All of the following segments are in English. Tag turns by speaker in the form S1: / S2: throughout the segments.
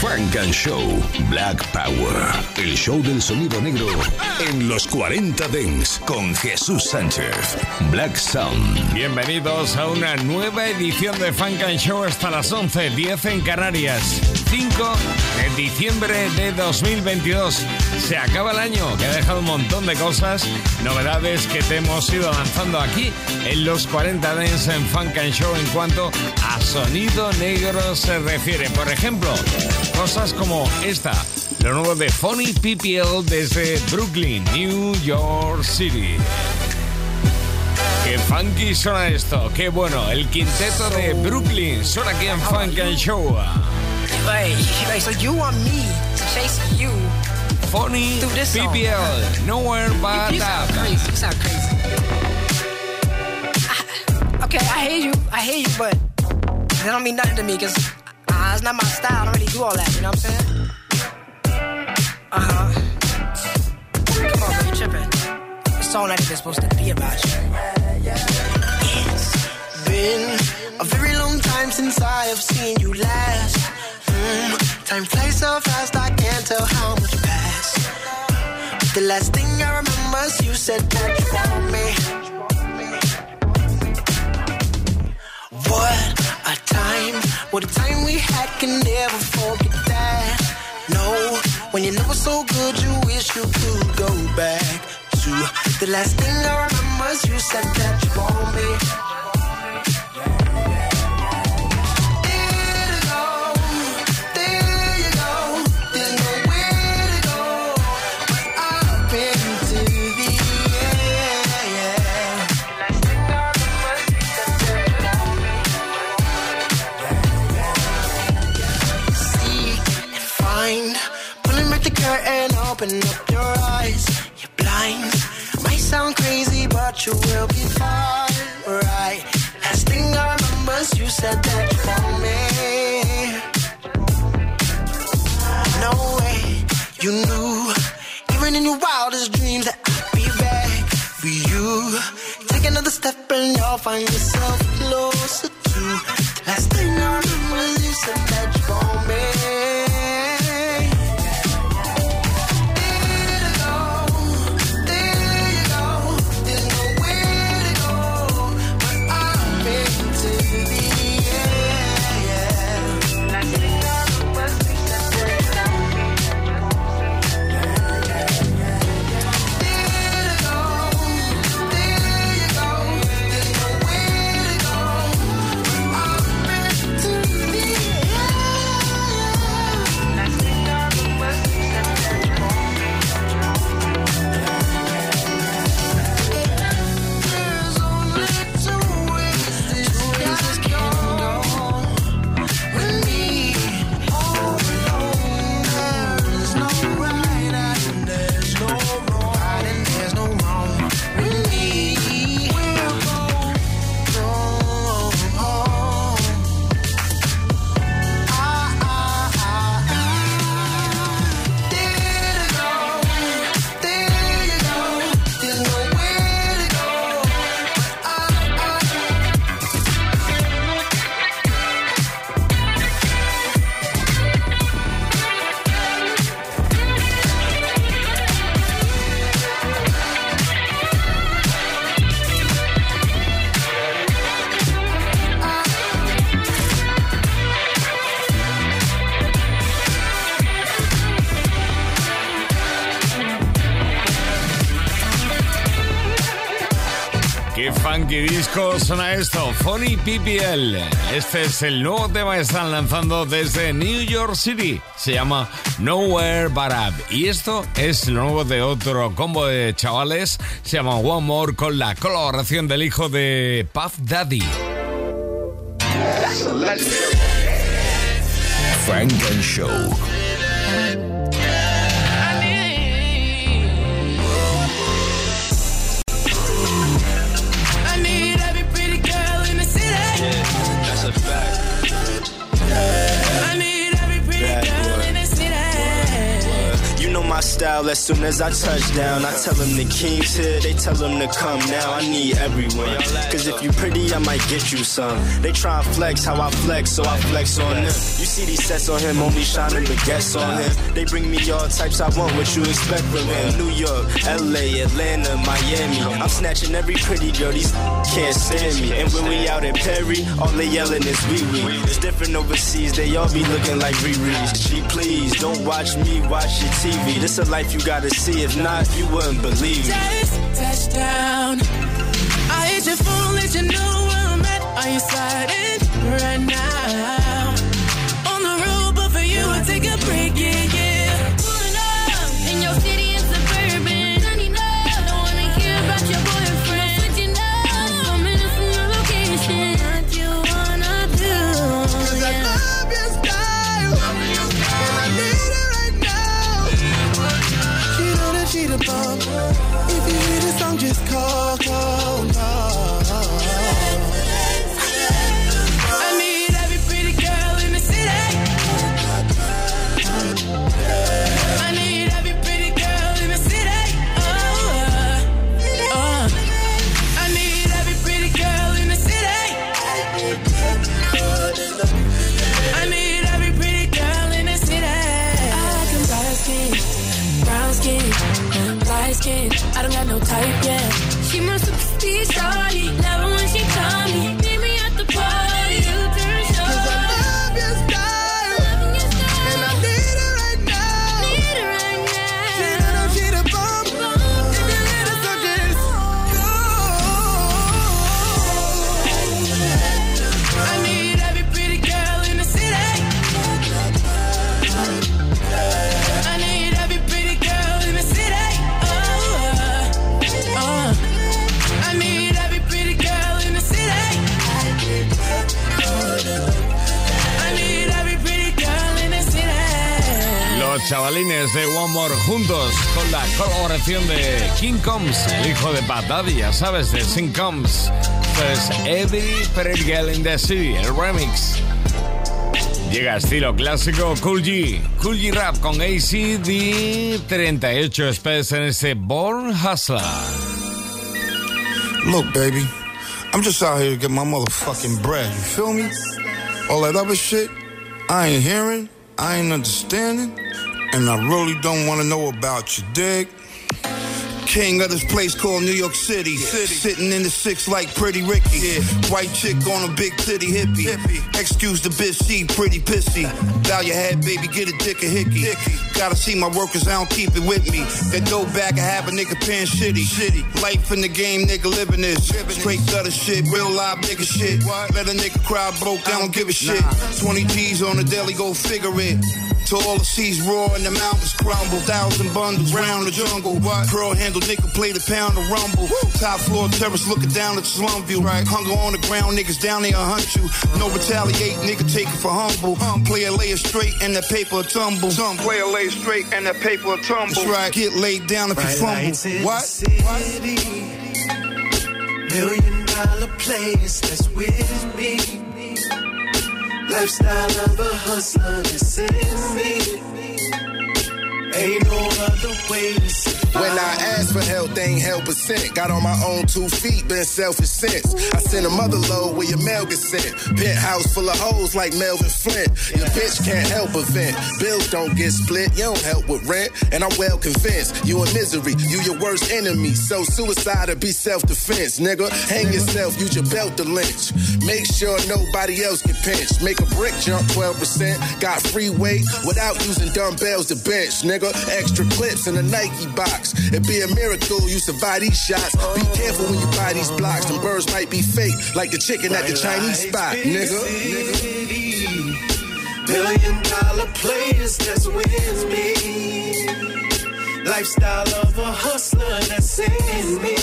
S1: Frank and Show Black Power. El show del sonido negro en los 40 Dents con Jesús Sánchez. Black Sound.
S2: Bienvenidos a una nueva edición de Funk and Show hasta las 11, 10 en Canarias. 5 de diciembre de 2022. Se acaba el año, que ha dejado un montón de cosas, novedades que te hemos ido lanzando aquí en los 40 Dents en Funk and Show en cuanto a sonido negro se refiere. Por ejemplo, cosas como esta, lo nuevo de Funny PPL desde Brooklyn, New York City. Qué funky suena esto, qué bueno, el quinteto de Brooklyn suena aquí en Funk and Show.
S3: So you want me to chase you?
S2: Funny. PPL, nowhere but up.
S3: crazy. You sound crazy. I, okay, I hear you. I hear you, but that don't mean nothing to me because it's not my style. I don't really do all that. You know what I'm saying? Uh huh. Come on, bro, you tripping? This song not even supposed to be about you.
S4: It's been a very long time since I have seen you last. Mm, time flies so fast, I can't tell how much passed. The last thing I remember is you said that you want me. What a time, what a time we had, can never forget that. No, when you know it's so good, you wish you could go back to the last thing I remember is you said that you want me. But you will be fine, right? Last thing I remember you said that you want me. No way, you knew, even in your wildest dreams, that I'd be back for you. Take another step and you'll find yourself closer to. Last
S2: Funny PPL. Este es el nuevo tema que están lanzando desde New York City. Se llama Nowhere But Up. Y esto es lo nuevo de otro combo de chavales. Se llama One More con la colaboración del hijo de Puff Daddy.
S1: Frank Show.
S5: As soon as I touch down. I tell them the king's here, they tell them to come now. I need everyone. Cause if you pretty, I might get you some. They try and flex how I flex, so I flex on them. You see these sets on him, only shining baguettes on him. They bring me all types, I want what you expect from him. New York, LA, Atlanta, Miami. I'm snatching every pretty girl, these can't stand me. And when we out in Perry, all they yelling is wee wee. It's different overseas, they all be looking like Riri's. She please, don't watch me, watch your TV. This a life you gotta see, if not, you wouldn't believe
S6: it. touchdown. I hit your phone, let you know where I'm at. Are you sliding right now?
S2: Chavalines de One More juntos con la colaboración de King Combs, el hijo de Daddy, ya sabes, de Sin Combs. Esto es Every Pretty Girl in the City, el remix. Llega estilo clásico Cool G, Cool G Rap con ACD 38 Space en ese Born Hustler.
S7: Look, baby, I'm just out here to get my motherfucking bread. You feel me? All that other shit, I ain't hearing, I ain't understanding, and I really don't want to know about you, dig? King of this place called New York City. Sitting in the six like Pretty Ricky. Yeah. White chick on a big titty hippie. Excuse the bitch, she pretty pissy. Bow your head, baby, get a dick a hickey. Gotta see my workers, I don't keep it with me. That dope bag, I have a nigga paying shitty. Shitty. Life in the game, nigga living this. Straight gutter shit, real live nigga shit. Let a nigga cry broke, I don't give a shit. 20 G's on the daily, go figure it. To all the seas roar and the mountains crumble. Thousand bundles round the jungle. Pearl handle nigga play the pound of rumble. Top floor terrace looking down at the slum view. Hunger on the ground, niggas down there hunt you. No retaliate, nigga take it for humble. Player lay it straight and that paper tumble. Some player lay it straight and that paper tumble. That's right. Get laid down if you fumble. What?
S8: Million dollar place that's with me. Lifestyle of a hustler that's in me.
S9: When I asked for help, they ain't help a cent. Got on my own two feet, been selfish since. I sent a mother load where your mail gets sent. Penthouse full of hoes like Melvin Flynt. Your bitch can't help but vent. Bills don't get split, you don't help with rent. And I'm well convinced you in misery, you your worst enemy. So suicide or be self-defense, nigga. Hang yourself, use your belt to lynch. Make sure nobody else get pinched. Make a brick jump 12%. Got free weight without using dumbbells to bench, nigga. Extra clips in a Nike box. It'd be a miracle you survive these shots. Be careful when you buy these blocks. Them birds might be fake, like the chicken at the Chinese spot, nigga.
S8: Billion dollar players that's with me. Lifestyle of a hustler that's in me.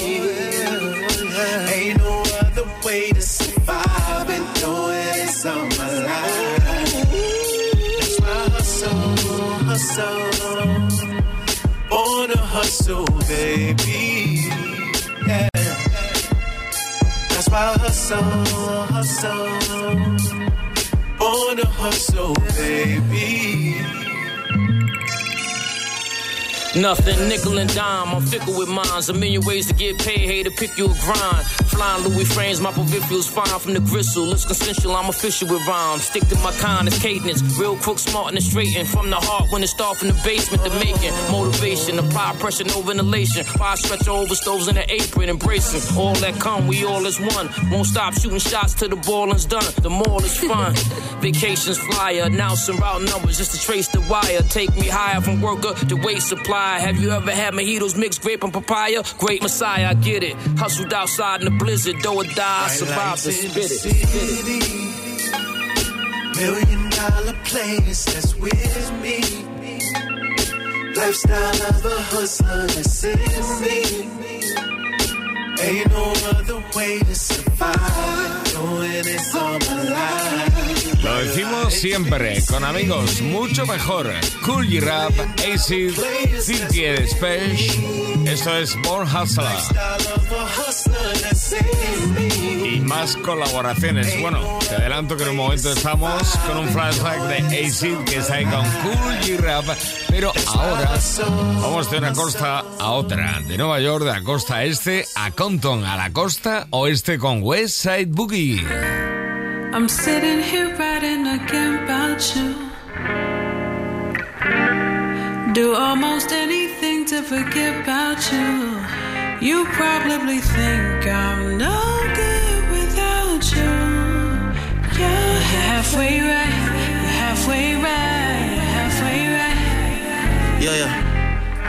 S8: Ain't no other way to survive and do it all my life. That's why I hustle, hustle. Born to hustle, baby. Yeah. That's why I hustle, hustle. Born to hustle, baby.
S10: Nothing, nickel and dime. I'm fickle with mines. A million ways to get paid. Hey, to pick you a grind. Flying Louis frames, my peripherals fine from the gristle. It's consensual, I'm official with rhymes. Stick to my kind, it's cadence. Real quick, smart and straighten. From the heart when it start from the basement, the making. Motivation, apply pressure, no ventilation. Fire stretch over stoves in the apron, embracing. All that come, we all as one. Won't stop shooting shots till the balling's done. The mall is fun. Vacations flyer, announcing route numbers just to trace the wire. Take me higher from worker to waste supply. Have you ever had mojitos mixed grape and papaya? Great Messiah, I get it. Hustled outside in the blizzard, though or die, I survived to spit it.
S4: It. Million dollar place that's with me. Lifestyle of a hustler that's in me. Ain't no other way to survive. Doing this all my life.
S2: Lo decimos siempre, con amigos, mucho mejor. Cool G Rap, Acid, City Spesh. Esto es Born Hustler. Y más colaboraciones. Bueno, te adelanto que en un momento estamos con un flashback de Acid que está ahí con Cool G Rap. Pero ahora vamos de una costa a otra. De Nueva York, de la costa este a Compton, a la costa oeste con West Side Boogie.
S11: I'm sitting here again about you. Do almost anything to forget about you. You probably think I'm no good without you. You're halfway right, halfway right, halfway right.
S12: Yeah, yeah.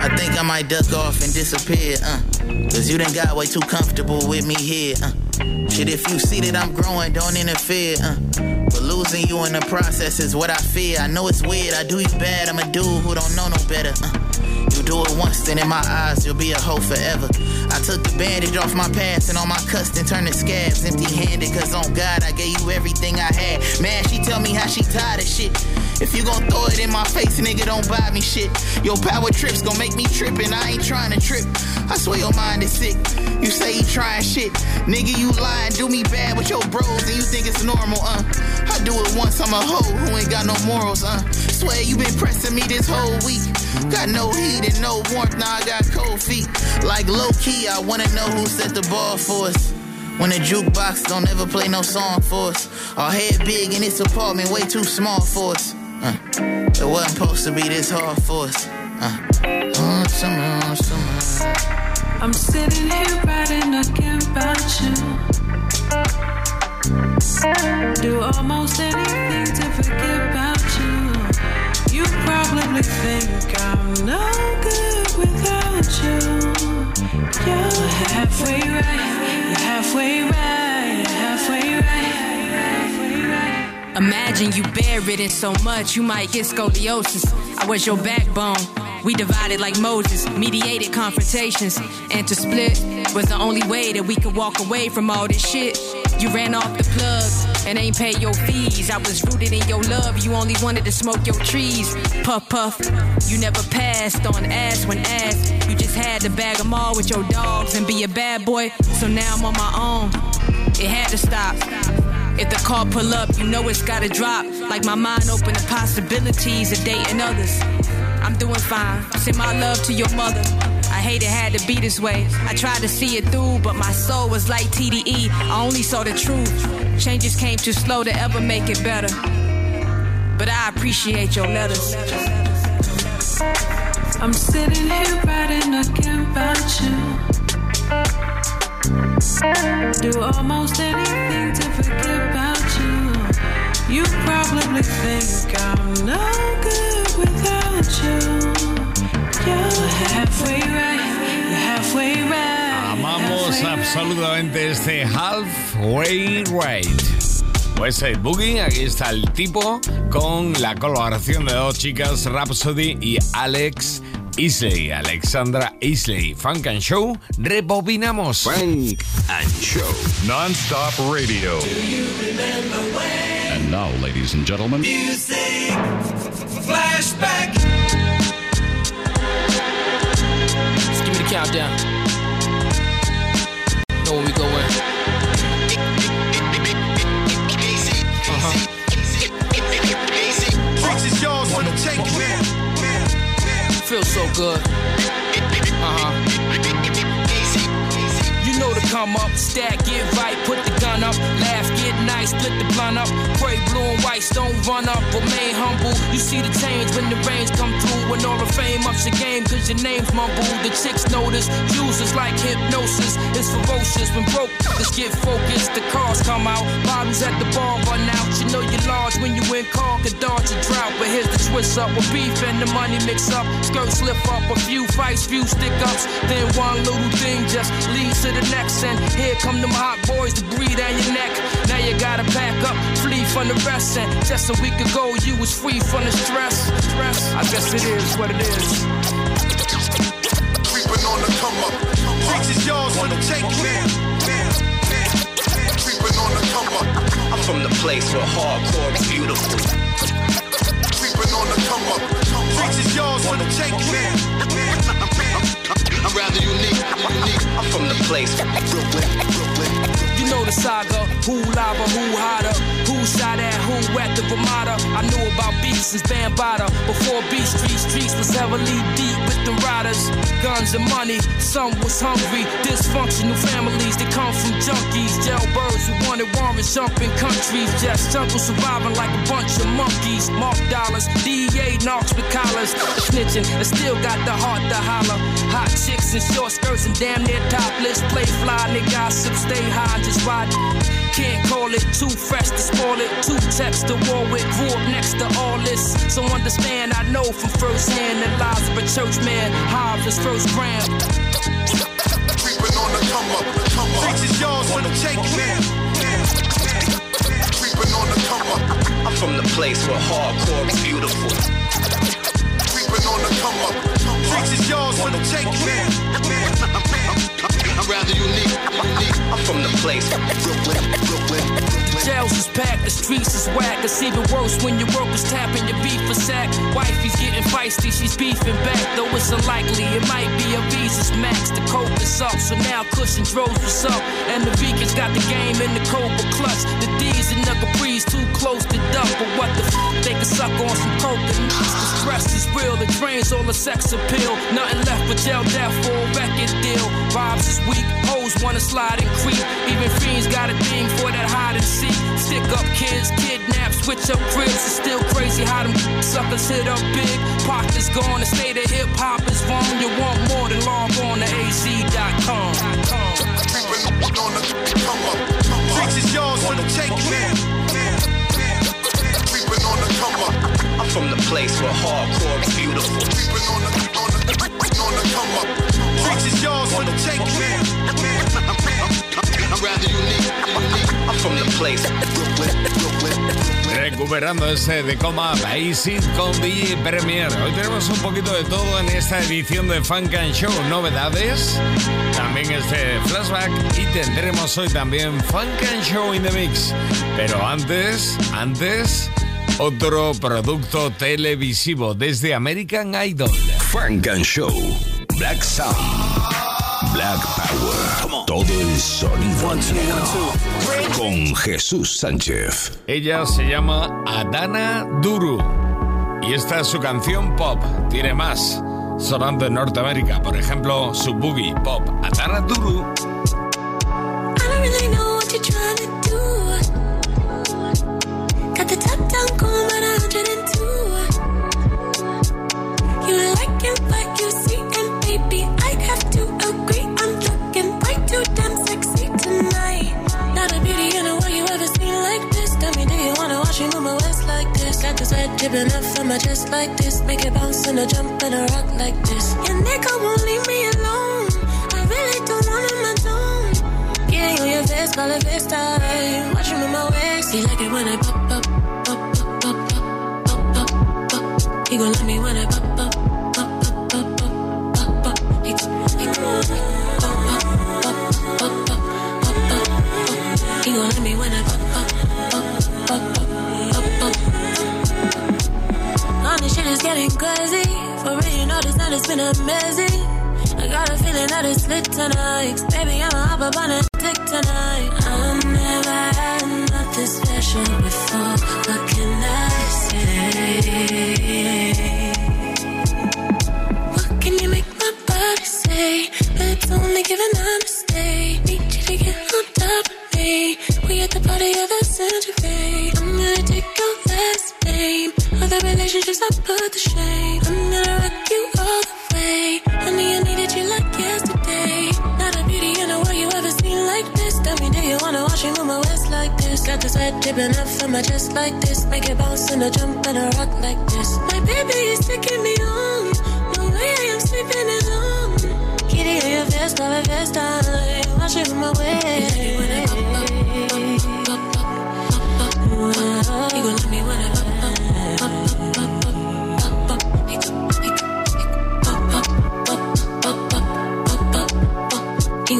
S12: I think I might duck off and disappear, uh. Cause you done got way too comfortable with me here, uh. Shit, if you see that I'm growing, don't interfere. Uh. But losing you in the process is what I fear. I know it's weird, I do you bad. I'm a dude who don't know no better. Uh. You do it once, then in my eyes, you'll be a hoe forever. I took the bandage off my past and all my cuts and turned scabs empty handed. Cause on God, I gave you everything I had. Man, she tell me how she tired of shit. If you gon' throw it in my face, nigga, don't buy me shit. Your power trips gon' make me trip, and I ain't trying to trip. I swear your mind is sick. You say you trying shit. Nigga, you lying, do me bad with your bros, and you think it's normal, uh. I do it once, I'm a hoe who ain't got no morals, uh. Swear you been pressing me this whole week. Got no heat and no warmth, now I got cold feet. Like low key, I wanna know who set the ball for us. When the jukebox don't ever play no song for us. Our head big in this apartment, way too small for us. Uh, it wasn't supposed to be this hard for us. Uh, summer, summer.
S11: I'm sitting here writing again about you. Do almost anything to forget about you. You probably think I'm halfway right, you're halfway right, you're halfway right.
S13: Imagine you bedridden so much you might get scoliosis. I was your backbone. We divided like Moses, mediated confrontations, and to split was the only way that we could walk away from all this shit. You ran off the plug and ain't pay your fees. I was rooted in your love, you only wanted to smoke your trees. Puff puff, you never passed on ass when asked. You just had to bag them all with your dogs and be a bad boy. So now I'm on my own. It had to stop. If the car pull up, you know it's gotta drop. Like my mind open to possibilities of dating others. I'm doing fine. Send my love to your mother. I hate it had to be this way. I tried to see it through, but my soul was like TDE. I only saw the truth. Changes came too slow to ever make it better. But I appreciate your letters.
S11: I'm sitting here writing again about you. Do almost anything to forget about you. You probably think I'm no good without you.
S2: Amamos absolutamente este halfway right. West Side Boogie, aquí está el tipo con la colaboración de dos chicas, Rhapsody y Alex Isley, Alexandra Isley. Funk and Show, rebobinamos.
S1: Funk and Show.
S14: Non-stop radio. And now, ladies and gentlemen.
S4: Music. Flashback.
S10: countdown. Know where we going.
S4: Uh-huh. Feels so good. Uh huh.
S10: You know to come up, stack, get right, put the split the blunt up, pray blue and whites don't run up, remain humble. You see the change when the rains come through, when all the fame ups your game, cause your name's mumbled. The chicks notice, users like hypnosis, it's ferocious. When broke. Let's get focused, the cars come out, bottles at the bar run out. You know you're large when you in car, can dodge a drought, but here's the twist up. With beef and the money mix up, skirts slip up, a few fights, few stick ups, then one little thing just leads to the next, and here come them hot boys to breathe down your neck. Now you gotta pack up, flee from the rest, and just a week ago you was free from the stress. stress. I guess it is what it is.
S9: Creeping on the come up. Freaks is yours for the taking. Creeping on the come up.
S5: I'm from the place where hardcore is beautiful.
S9: Creeping on the come up. Freaks is yours for the taking. I'm rather unique. unique.
S5: I'm from the place Brooklyn, Brooklyn.
S10: You know the saga, who lava, who hotter, who shot at who at the Ramada. I knew about beats since Bambaataa. Before Beat Street, streets was heavily deep with the riders. Guns and money, some was hungry. Dysfunctional families that come from junkies. Jailbirds who wanted warrants, jumping countries. Just jungle surviving like a bunch of monkeys. Mark dollars, DEA knocks with collars. Snitching and still got the heart to holler. Hot chicks in short skirts and damn near topless. Play fly, nigga, gossip, stay high, just ride. Can't call it too fresh to spoil it. Two text to war with, grew up next to all this. So understand, I know from first hand the lives of a church man. Harvest first gram.
S9: Creeping on the come up. Come up. Freaks is yours for the taking. Creeping on the come up.
S5: I'm from the place where hardcore is beautiful.
S9: Creeping on the come up. Freaks is yours for the taking. I'm rather unique.
S5: I'm from the place Brooklyn, Brooklyn.
S10: Jails is packed, the streets is whack. It's even worse when your workers tapping your beef for sack. Wifey's getting feisty, she's beefing back. Though it's unlikely, it might be a Visa's max. The coke is up, so now Cushion droves what's up. And the vegans got the game in the Cobra clutch. The D's and the Capri's too close to duck. But what the f? They can suck on some coke and. The stress is real, it drains all the sex appeal. Nothing left but jail death for a record deal. Vibes is weak, hoes wanna slide and creep. Even fiends got a thing for that hide and seek. Stick up kids, kidnap, switch up cribs. It's still crazy how them suckers hit up big. Pockets gone, the state of hip hop is wrong. You want more than log on to AC.com.
S9: Creeping on the come up. Freaks is yours for the taking. Creeping on the come up.
S5: I'm from the place where hardcore is beautiful.
S9: Freaks is yours for the taking. I'm rather unique. unique.
S5: I'm from the place.
S2: Recuperando ese de coma Basic con DJ Premier. Hoy tenemos un poquito de todo en esta edición de Funk and Show. Novedades, también este flashback y tendremos hoy también Funk and Show in the Mix. Pero antes, antes, otro producto televisivo desde American Idol.
S1: Funk and Show. Black Sound. Black Power. Todo el sonido negro. Con Jesús Sánchez.
S2: Ella se llama Adana Duru. Y esta es su canción pop. Tiene más. Sonando en Norteamérica. Por ejemplo, su boogie pop. Adana Duru.
S15: I don't really know what you're the dripping up from my chest like this. Make it bounce and a jump and a rock like this. Your nigga won't leave me alone. I really don't want him alone. Getting on your face, call it. Watch you move my waist. He like it when I pop up, pop up, pop up, pop pop. He gon' love me when I pop pop pop pop pop pop pop pop. He gon' love me when I pop Is getting crazy. For real, you know this night has been amazing. I got a feeling that it's lit tonight. Baby, I'ma hop up on a tick tonight. I've never had nothing special before. What can I say? What can you make my body say? It's only given I'm a stay. Need you to get on top of me. We at the party of the century. I'm gonna take your last name. Relationships I put to shame. I'm gonna rock you all the way. Honey, I needed you like yesterday. Not a beauty in the world you ever seen like this. Tell me, do you wanna watch me move my waist like this? Got the sweat dripping up from my chest like this. Make it bounce and a jump and a rock like this. My baby is taking me on. No way I am sleeping alone. Kitty, your vest, my vest, time. Watch it from my waist.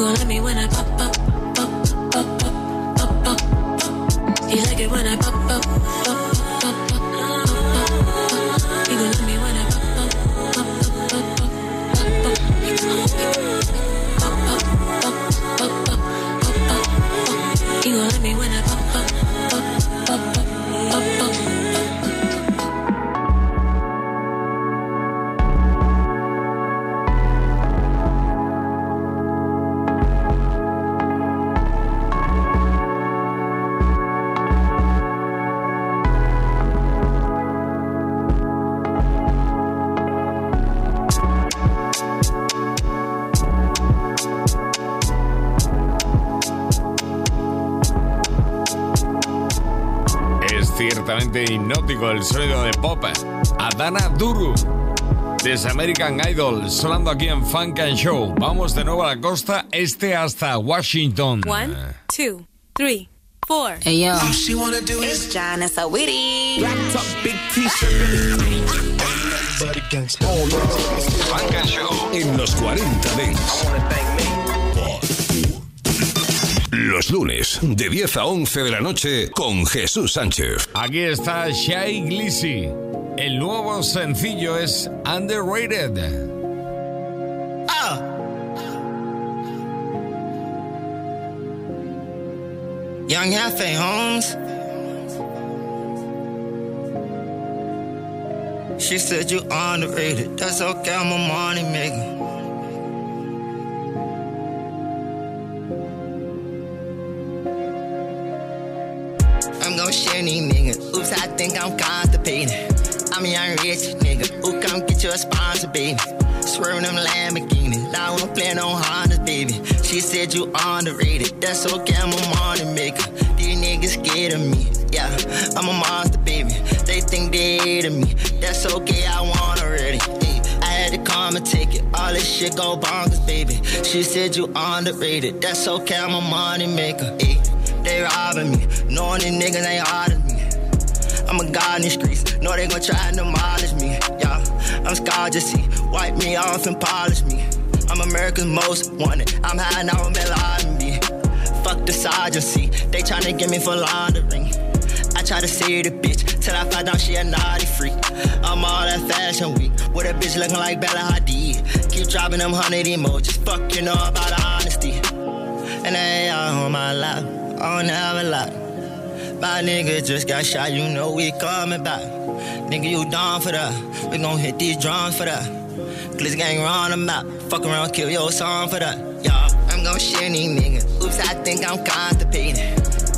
S15: Gon' let me when I pop up, pop, pop, pop, pop, pop. You like it when I pop up,
S2: el sonido de pop. Adana Duru. Desde American Idol, sonando aquí en Funk and Show. Vamos de nuevo a la costa este hasta Washington.
S16: One, two, three, four.
S17: Hey yo,
S16: she wanna do
S17: it's John and Sawiri.
S1: big t-shirt. Funk and Show en los 40 Dents. Los lunes, de 10 a 11 de la noche, con Jesús Sánchez.
S2: Aquí está Shai Glissy. El nuevo sencillo es Underrated.
S18: Ah. Young Yafe Holmes. She said you underrated. That's okay, I'm a money maker. Think I'm constipated. I'm a young rich nigga. Ooh, come get your sponsor, baby. Swerving them Lamborghinis. I wanna play on Hondas, baby. She said you underrated. That's okay, I'm a money maker. These niggas scared of me. Yeah, I'm a monster, baby. They think they hated me. That's okay, I want already. Ay, I had to come and take it. All this shit go bonkers, baby. She said you underrated. That's okay, I'm a money maker. Ay, they robbing me. Knowing these niggas ain't hard. I'm a god in these streets. Know they gon' try and demolish me. Yeah, I'm scarred, just see. Wipe me off and polish me. I'm America's most wanted. I'm high now, I'm Bin me. Fuck the sergeancy. They tryna get me for laundering. I try to see the bitch till I find out she a naughty freak. I'm all that fashion week with a bitch looking like Bella Hadid. Keep dropping them hundred emojis. Fuck you know about honesty. And they all on my lap. I don't a lot. My nigga just got shot, you know we coming back. Nigga, you down for that? We gon' hit these drums for that. Glitz gang run them out. Fuck around, kill your song for that. Yeah, I'm gon' share these niggas. Oops, I think I'm constipated.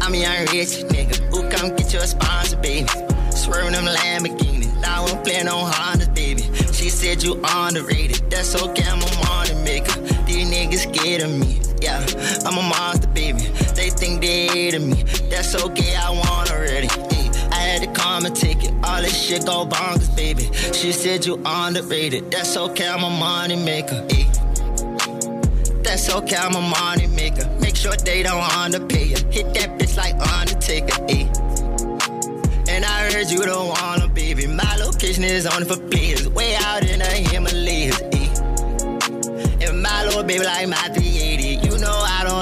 S18: I'm young rich nigga. Who come get your sponsor, baby. Swerving them Lamborghinis. I wanna play on Hondas, baby. She said you underrated. That's okay, I'm a money maker. These niggas scared of me. Yeah, I'm a monster, baby. They think they hated me. That's okay, I want already. I had to come and take it. All this shit go bonkers, baby. She said you underrated. That's okay, I'm a money maker. Ay. That's okay, I'm a money maker. Make sure they don't underpay you. Hit that bitch like Undertaker, ayy. And I heard you don't wanna, baby. My location is only for players. Way out in the Himalayas, ayy. And my little baby like my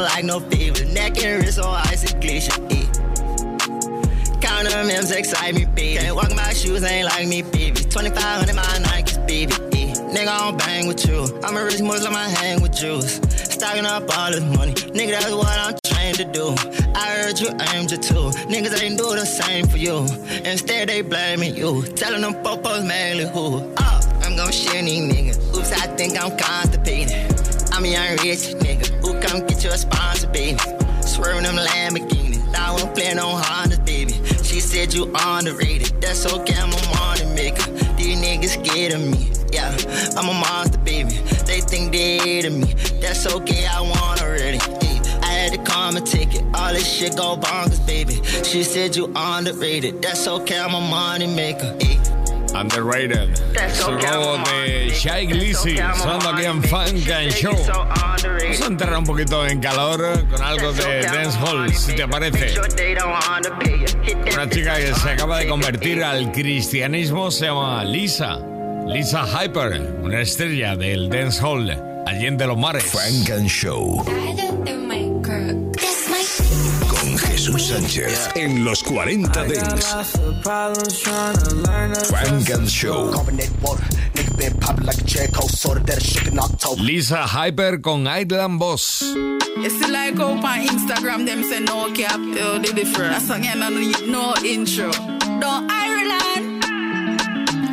S18: like no favors. Neck and wrist on icy glacier, eh. ayy. Count excite me, baby. Can't walk my shoes, ain't like me, baby. 2500 my Nikes, baby. ayy. Nigga, I don't bang with you. I'm a rich Muslim, I hang with Jews. Stacking up all this money. Nigga, that's what I'm trained to do. I heard you aimed it too. Niggas ain't do the same for you. Instead, they blaming you. Telling them popos mainly who. Oh, I'm gon' share these niggas. Oops, I think I'm constipated. I'm a young rich nigga. Come get you a sponsor, baby. Swerving them Lamborghini. I won't plan on Honda, baby. She said you underrated. That's okay, I'm a money maker. These niggas scared of me. Yeah, I'm a monster, baby. They think they hated me. That's okay, I won already. Ay, I had to come and take it. All this shit go bonkers, baby. She said you underrated. That's okay, I'm a money maker. Ay.
S2: Underrated. Es el nuevo de Shy Glizzy, sonando aquí en Funk and Show. Vamos a entrar un poquito en calor con algo de dancehall, si te parece. Una chica que se acaba de convertir al cristianismo se llama Lisa. Lisa Hyper, una estrella del dancehall, allende los mares.
S1: Funk and Show. Jesús Sánchez en los 40 Dents. Funk and Show.
S2: Lisa Hyper con Island Boss.
S19: See like how on Instagram them say no cap, yo, the different. That song ain't no need no intro. Don't Ireland.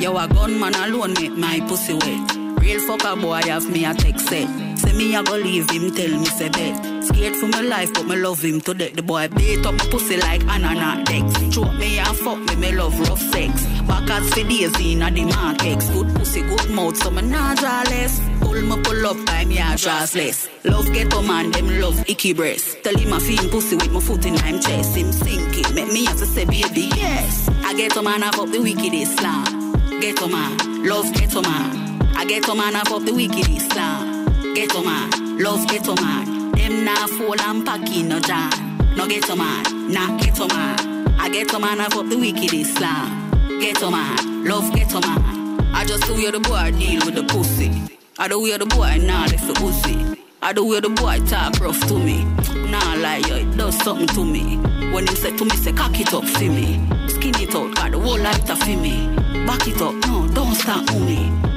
S19: Yo, a gunman alone make my pussy wet. Real fucker boy have me a text set. Me a go leave him, tell me say bet. Scared for my life, but me love him to death. The boy beat up my pussy like ananas Dex. Choke me and fuck me, me love rough sex. Back as for days in a the markex. Good pussy, good mouth, so me nah draw less. Pull me pull up, time me a draw less. Love get ghetto man, them love icky breast. Tell him I feel pussy with my foot in him chest. Him sink it, make me have to say baby yes. I get a man, I fuck the wicked Islam. Ghetto man, love get ghetto man. I get a man, I fuck the wicked Islam. Ghetto man, love ghetto man. Them nah fall and pack in no jam. No ghetto man, nah ghetto man. I get a man, I the wicked Islam. Ghetto man, love ghetto man. I just the way the boy deal with the pussy. I the way the boy nah left the pussy. I the way the boy talk rough to me. Nah lie, yo, it does something to me. When him say to me, say cock it up for me. Skin it out, got the whole life to for me. Back it up, no, don't stop on me.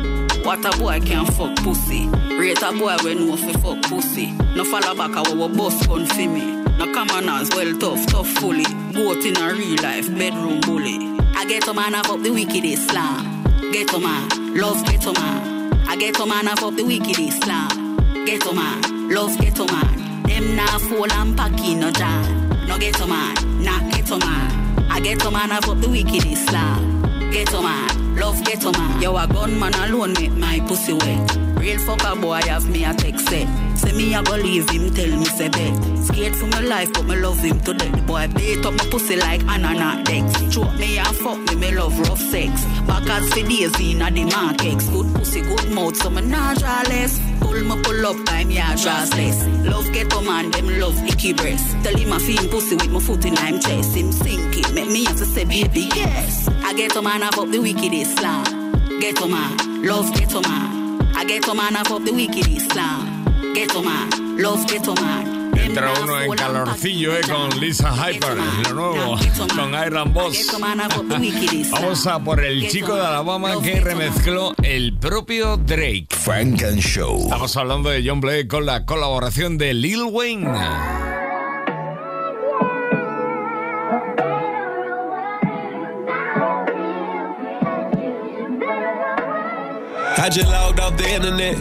S19: What a boy can fuck pussy. Rate a boy when know fi fuck pussy. No follow back a what boss gun fi me. No common as well tough, tough fully. Goat in a real life, bedroom bully. I get a man I fuck the wicked Islam. Get a man, love get a man. I get a man I fuck the wicked Islam. Get a man, love get a man. Them nah fall and pack in no jam. No get a man, nah get a man. I get a man I fuck the wicked Islam. Get a man, love get a man. Yo, a gunman alone make my pussy wet. Real fucker boy have me a text set. Say me a go leave him, tell me say bet. Scared for my life, but me love him to death. The boy beat up my pussy like ananas Dex. Choke me and fuck me, me love rough sex. Back as for days in a the markex. Good pussy, good mouth, so me nah less. Pull me pull up, time yeah draw less. Love get a man, them love icky breast. Tell him I feel pussy with my foot in him chest. Him sink it, make me have to say baby yes. I get a man, I fuck the wickedest Islam. Get a man, love get a man. I get a man, I fuck the wicked Islam. Get a man, love get a man.
S2: Entra uno en calorcillo eh, con Lisa Hyper, lo nuevo, con Iron Boss. Vamos a por el chico de Alabama que remezcló el propio Drake.
S1: Frank and Show.
S2: Estamos hablando de John Blake con la colaboración de Lil Wayne.
S20: I just logged off the internet.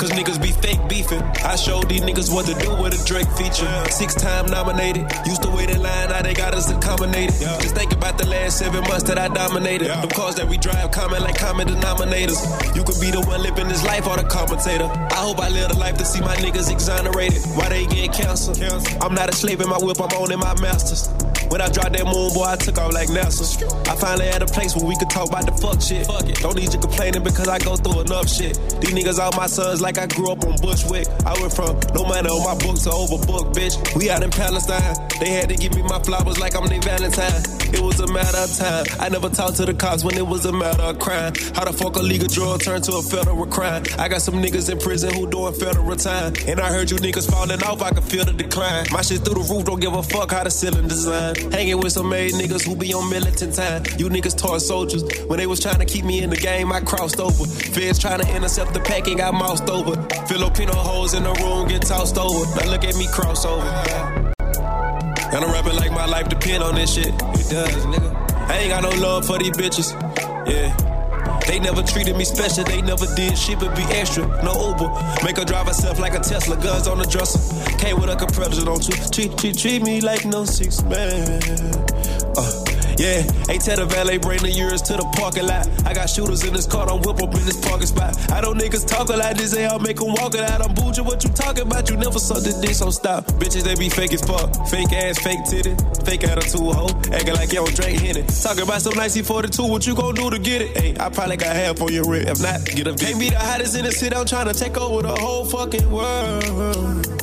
S20: Cause niggas be fake beefing. I showed these niggas what to do with a Drake feature. Six time nominated. Used to wait in line, now they got us accommodated. Just think about the last seven months that I dominated. Them cars that we drive common like common denominators. You could be the one living this life or the commentator. I hope I live a life to see my niggas exonerated. Why they get canceled? I'm not a slave in my whip, I'm owning my masters. When I dropped that moon, boy, I took off like NASA. I finally had a place where we could talk about the fuck shit. Don't need you complaining because I go through enough shit. These niggas all my sons like I grew up on Bushwick. I went from no money on my books to overbooked, bitch. We out in Palestine. They had to give me my flowers like I'm their Valentine. It was a matter of time. I never talked to the cops when it was a matter of crime. How the fuck a legal drug turned to a federal crime? I got some niggas in prison who doing federal time. And I heard you niggas falling off, I can feel the decline. My shit through the roof, don't give a fuck how the ceiling design. Hanging with some made niggas who be on militant time. You niggas toy soldiers. When they was trying to keep me in the game, I crossed over. Feds trying to intercept the pack and got moused over. Filipino hoes in the room get tossed over. Now look at me cross over. And I'm rapping like my life depend on this shit. It does, nigga. I ain't got no love for these bitches. Yeah. They never treated me special, they never did shit but be extra. No Uber. Make her drive herself like a Tesla, guns on the dresser. Came with a compressor, don't you? Treat, treat, treat me like no six man. Uh. Yeah, ain't tell the valet bring the yours to the parking lot. I got shooters in this car, don't whip up in this parking spot. I don't niggas talk a lot, this say I'll make them walk it out. I'm bougie, what you talking about? You never saw this dick, so stop. Bitches, they be fake as fuck. Fake ass, fake titty, fake attitude, hoe. Acting like you don't drink Henny. Talking about some nice 42, what you gon' do to get it? Hey, I probably got half on your rent. If not, get a Can't be the hottest in the city, I'm trying to take over the whole fucking world.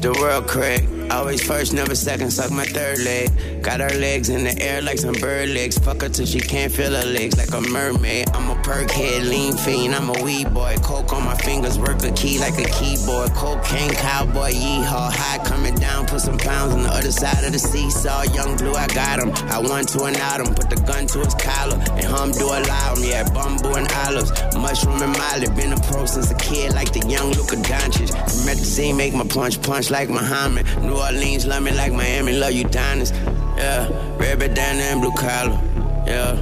S21: The world crack. Always first, never second, suck my third leg. Got her legs in the air like some bird legs. Fuck her till she can't feel her legs like a mermaid. I'm a perk head, lean fiend, I'm a weed boy. Coke on my fingers, work a key like a keyboard. Cocaine cowboy, yeehaw. High coming down, put some pounds on the other side of the seesaw. Young blue, I got him. I won to an autumn, put the gun to his collar. And hum do allow him, yeah, bamboo and olives. Mushroom and Molly, been a pro since a kid like the young Luka Doncic. Promethazine make my punch punch like Muhammad. New Orleans love me like Miami, love you diamonds. Yeah, red bandana and blue collar. Yeah.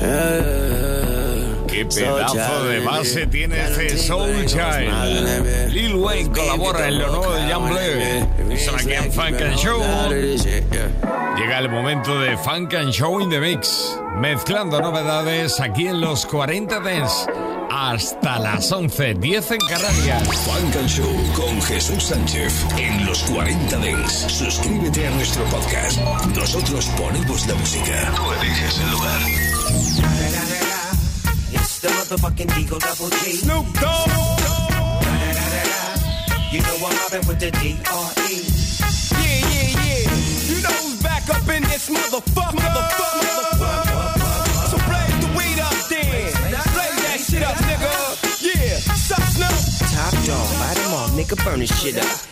S21: yeah.
S2: Qué pedazo de base tiene este Soulchild. Lil Wayne colabora en lo nuevo de Young Blair. Son aquí en Funk and Show. Llega el momento de Funk and Show in the Mix. Mezclando novedades aquí en los 40 Dents. Hasta las 11, 10 en Canarias.
S1: Funk and Show con Jesús Sánchez en los 40 Dents. Suscríbete a nuestro podcast. Nosotros ponemos la música. Tú eliges el lugar.
S22: Motherfucking Deagle Double G.
S20: Snoop Dogg.
S22: You know I'm mobbing with the D.R.E.
S20: Yeah, yeah, yeah. You know who's back up in this motherfucker. Motherfucker, motherfucker. So blaze the weed up then. Blaze that shit up, nigga. Yeah. Sup, Snoop?
S22: Top dog, light 'em all, nigga, burn this shit up.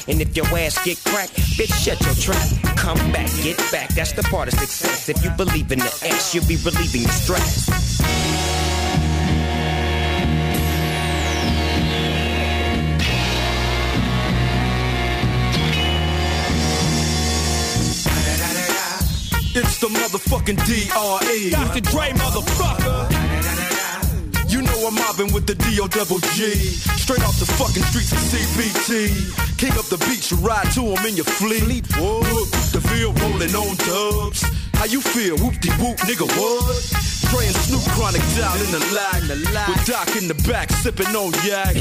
S22: And if your ass get cracked, bitch, shut your trap. Come back, get back, that's the part of success. If you believe in the X, you'll be relieving the stress.
S20: It's the motherfucking D.R.E. Dr. Dre, motherfucker. I'm mobbing with the D.O. double G. Straight off the fucking streets of CBT. King up the beach, ride to him in your fleet. Look, the field rolling on dubs. How you feel? Whoop-de-whoop, nigga, what? And Snoop Chronic down in the lag. With Doc in the back, sipping on yak.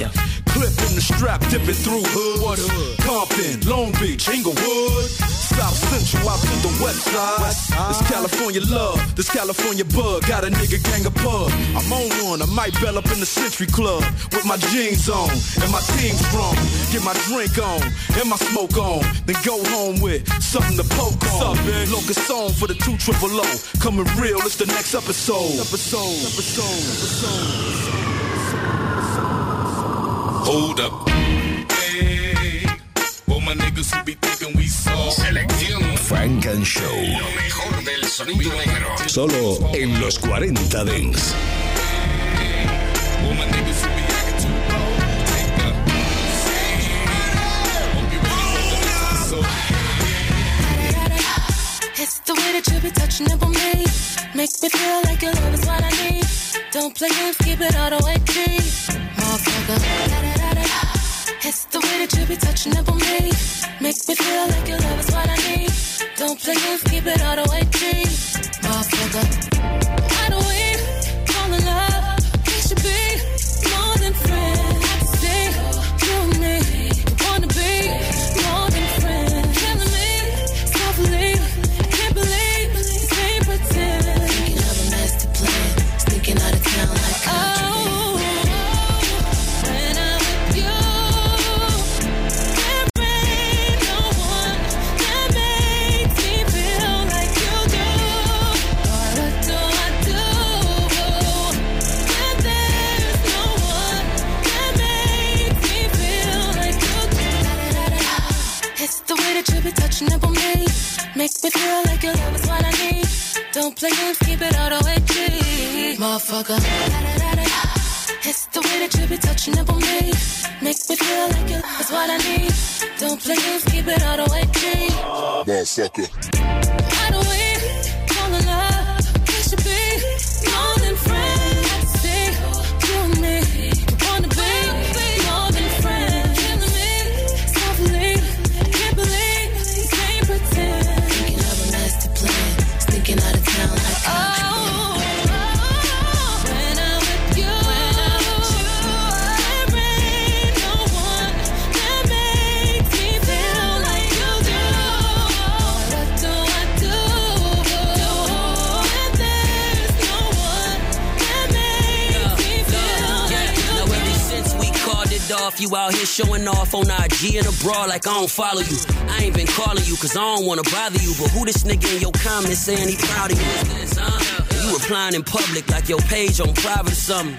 S20: Clip in the strap, dipping through hood. What hood? Compton, Long Beach, Inglewood. South Central out to the west side. This California love, this California bug. Got a nigga gang of pub. I'm on one, I might bell up in the Century Club. With my jeans on and my team strong. Get my drink on and my smoke on. Then go home with something to poke on. Locust song for the two triple O. Coming real, it's the next episode. Episode, episode, episode.
S23: Hold up. Hey, all my niggas who be thinking we soft.
S1: Selección Funk and Show.
S23: Lo mejor del sonido negro.
S1: Solo en los 40 Dance.
S23: All
S15: It's the way that you be touching up on me. Makes me feel like your love is what I need. Don't play games, keep it all the way G. Motherfucker. Da-da-da-da. It's the way that you be touching up on me. Makes me feel like your love is what I need. Don't play games, keep it all the way G. Motherfucker. Me feel like your love is what I need. Don't play games, keep it all the way G. Motherfucker. It's the way that you be touching up on me. Make me feel like your love is what I need. Don't play games, keep it all the way G.
S23: Motherfucker.
S15: Why do we
S24: IG and abroad like I don't follow you. I ain't been calling you cause I don't wanna bother you. But who this nigga in your comments saying he proud of you? You replying in public like your page on private or something.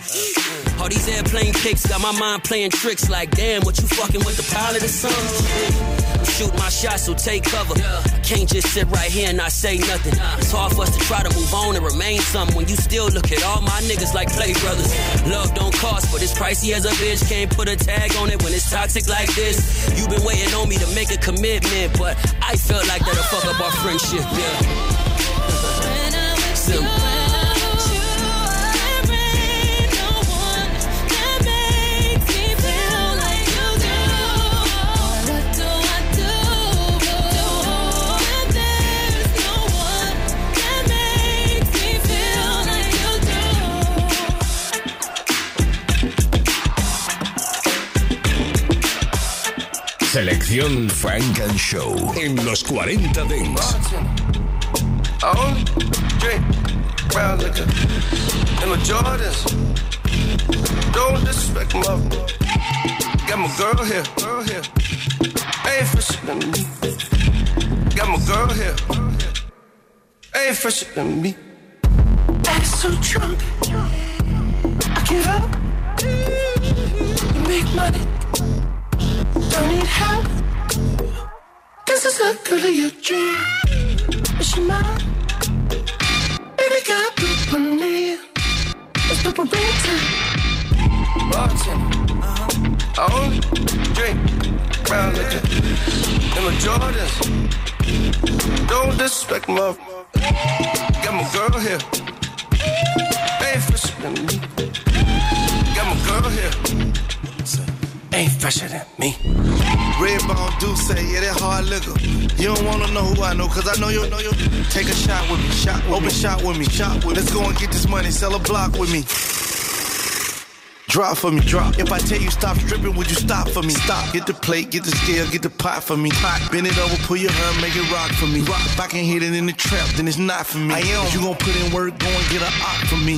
S24: All these airplane pics got my mind playing tricks like, damn, what you fucking with the pilot or something? I'm my shot, so take cover. I can't just sit right here and not say nothing. It's hard for us to try to move on and remain something when you still look at all my niggas like play brothers. Love don't cost, but it's pricey as a bitch. Can't put a tag on it when it's toxic like this. You've been waiting on me to make a commitment, but I felt like that'll fuck up our friendship, yeah. Simple.
S1: Selección Funk and Show en los 40 Dance.
S25: I only drink brown liquor and my Jordans. Don't disrespect my Got my girl here, girl here. Ain't fresher than me. Got my girl here. Ain't fresher than me.
S4: Ass so drunk, I give up. You make money, don't need help. This is a girl of your dream. Is she mine? Baby got poop on her. It's purple red time.
S25: Bartender. I only drink brown liquor and my Jordans. Don't disrespect my Got my girl here. Ain't fresher than me. Got my girl here. Ain't fresher than me.
S9: Red bone do say, yeah, that hard liquor. You don't wanna know who I know, cause I know you know you. Take a shot with me, shot, open shot with me, shot with me. Let's go and get this money, sell a block with me. Drop for me, drop. If I tell you stop stripping, would you stop for me? Stop. Get the plate, get the scale, get the pot for me. Pot. Bend it over, pull your hair, make it rock for me. Rock. If I can hit it in the trap, then it's not for me. I am. If you gon' put in work, go and get a op for me.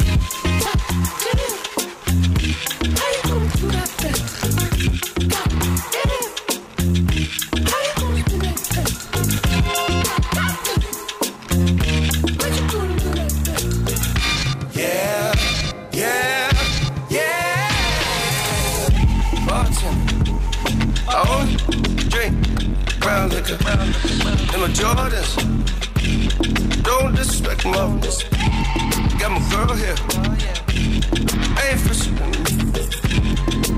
S25: Liquor and my Jordans. Don't disrespect my Got my girl here. Ain't fresher than.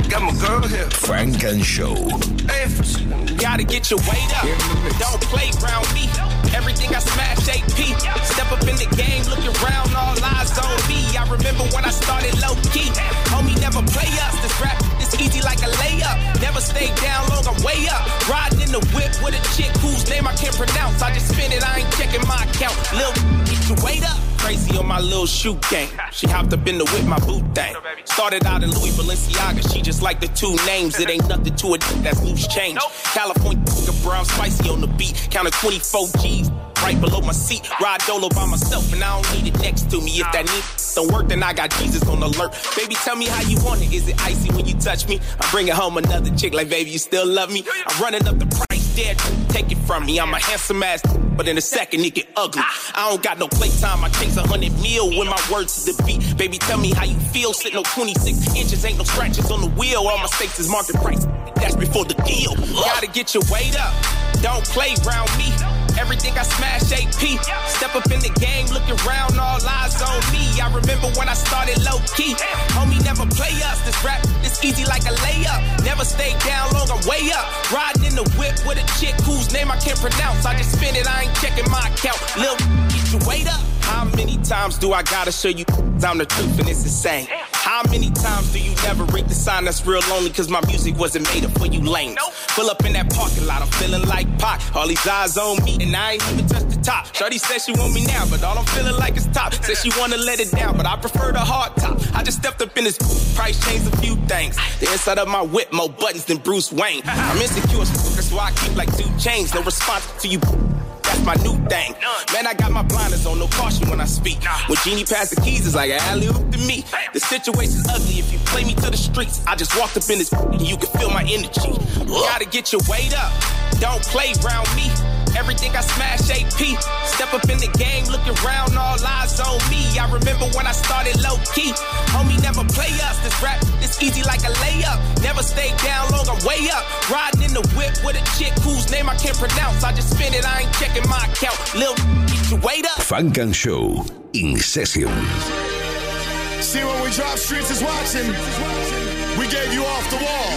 S25: Got my girl here.
S1: Funk and Show.
S25: Ain't fresher than.
S26: Gotta get your weight up. Don't play around me. Everything I smash AP. Step up in the game, looking around, all eyes on me. I remember when I started low key. Homie never play us. This rap is easy like a layup. Never stay down long, with a chick whose name I can't pronounce. I just spin it, I ain't checking my account. Lil, get your weight up. Crazy on my little shoe game. She hopped up in the whip, my boot thing. Started out in Louis Balenciaga. She just like the two names. It ain't nothing to it. That's loose change. California brown spicy on the beat. Counted 24 G's right below my seat. Ride dolo by myself, and I don't need it next to me. If that need don't work, then I got Jesus on alert. Baby, tell me how you want it. Is it icy when you touch me? I'm bringing home another chick like, baby, you still love me? I'm running up the price, dare take it from me. I'm a handsome ass, but in a second it get ugly. I don't got no playtime. I chase a hundred mil when my words to the beat. Baby, tell me how you feel. Sitting on 26 inches, ain't no scratches on the wheel. All my stakes is market price. That's before the deal. Gotta get your weight up. Don't play round me. Everything I smash AP. Step up in the game, looking round, all eyes on me. I remember when I started low key. Homie, never play us. This rap easy like a layup. Never stay down long, I'm way up. Riding in the whip with a chick whose name I can't pronounce. I just spin it, I ain't checking my account. Lil, get your weight up. How many times do I gotta show you I'm the truth and it's insane? How many times do you never read the sign that's real lonely cause my music wasn't made up for you lanes? Pull up in that parking lot, I'm feeling like Pac. All these eyes on me and I ain't even touched the top. Shorty said she want me now, but all I'm feeling like is top. Said she wanna let it down, but I prefer the hard top. I just stepped up in this price changed a few things. The inside of my whip, more buttons than Bruce Wayne. I'm insecure, as fuck, that's why I keep like two chains. No response to you. That's my new thing. Man, I got my blinders on, no caution when I speak. When Genie passed the keys, it's like an alley oop to me. The situation's ugly if you play me to the streets. I just walked up in this and you can feel my energy. Gotta get your weight up. Don't play round me. Everything I smash AP. Step up in the game, looking round, all eyes on me. I remember when I started low key. Homie, never play us. This rap easy like a layup. Never stay down long, I'm way up. Riding in the whip with a chick whose name I can't pronounce. I just spin it, I ain't checking my account. Lil, get your weight up.
S1: Funk and Show in session.
S27: See when we drop streets is watching. We gave you off the wall.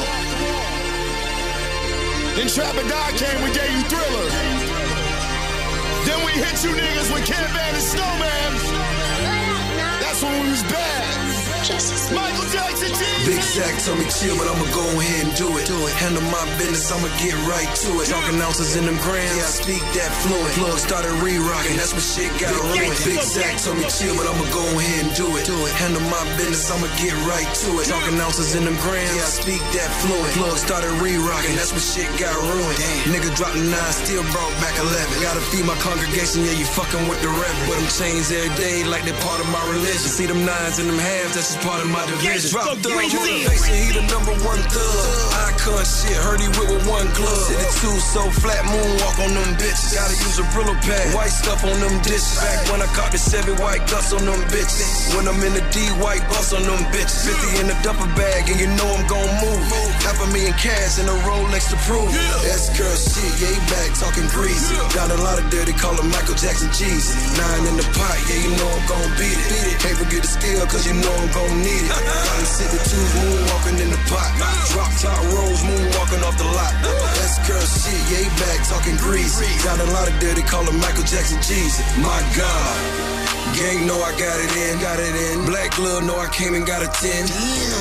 S27: Then Trap or Die came, we gave you Thriller. Then we hit you niggas with Kid Band and Snowman. That's when we was bad. Michael Jackson,
S28: Big Zach told me chill, but I'ma go ahead and do it. Do it. Handle my business, I'ma get right to it. Talking ounces in them grams, yeah, I speak that fluent. Plug started re-rocking, that's when shit got ruined. Big Zach told me chill, but I'ma go ahead and do it. Do it. Handle my business, I'ma get right to it. Talking ounces in them grams, yeah, I speak that fluent. Plug started re-rocking, that's when shit got ruined. Nigga dropped the nine, still brought back 11. Gotta feed my congregation, yeah, you fucking with the reverend. Wear them chains every day like they're part of my religion. See them nines and them halves, that's just part of my division. Drop the motivation, he the number one thug. Icon shit, heard he whip with one glove. City two so flat, moonwalk on them bitches. Gotta use a Brillo pad, white stuff on them dishes. Back when I caught the Chevy, white guts on them bitches. When I'm in the D, white bus on them bitches. 50 in the duffel bag, and you know I'm gon' move. Half a million cash and a Rolex to prove. That's girl shit, yeah, he back talking greasy. Got a lot of dirty, call him Michael Jackson Jesus. Nine in the pot, yeah, you know I'm gon' beat it. Can't forget the skill, cause you know I'm gon' need it. Got city twos, moonwalking in the pot. Drop top rolls, moonwalking off the lot. That's girl shit, he back talking greasy. Got a lot of dirty, call him Michael Jackson Jesus. My God. Gang know I got it in, got it in. Black glove know I came and got a 10.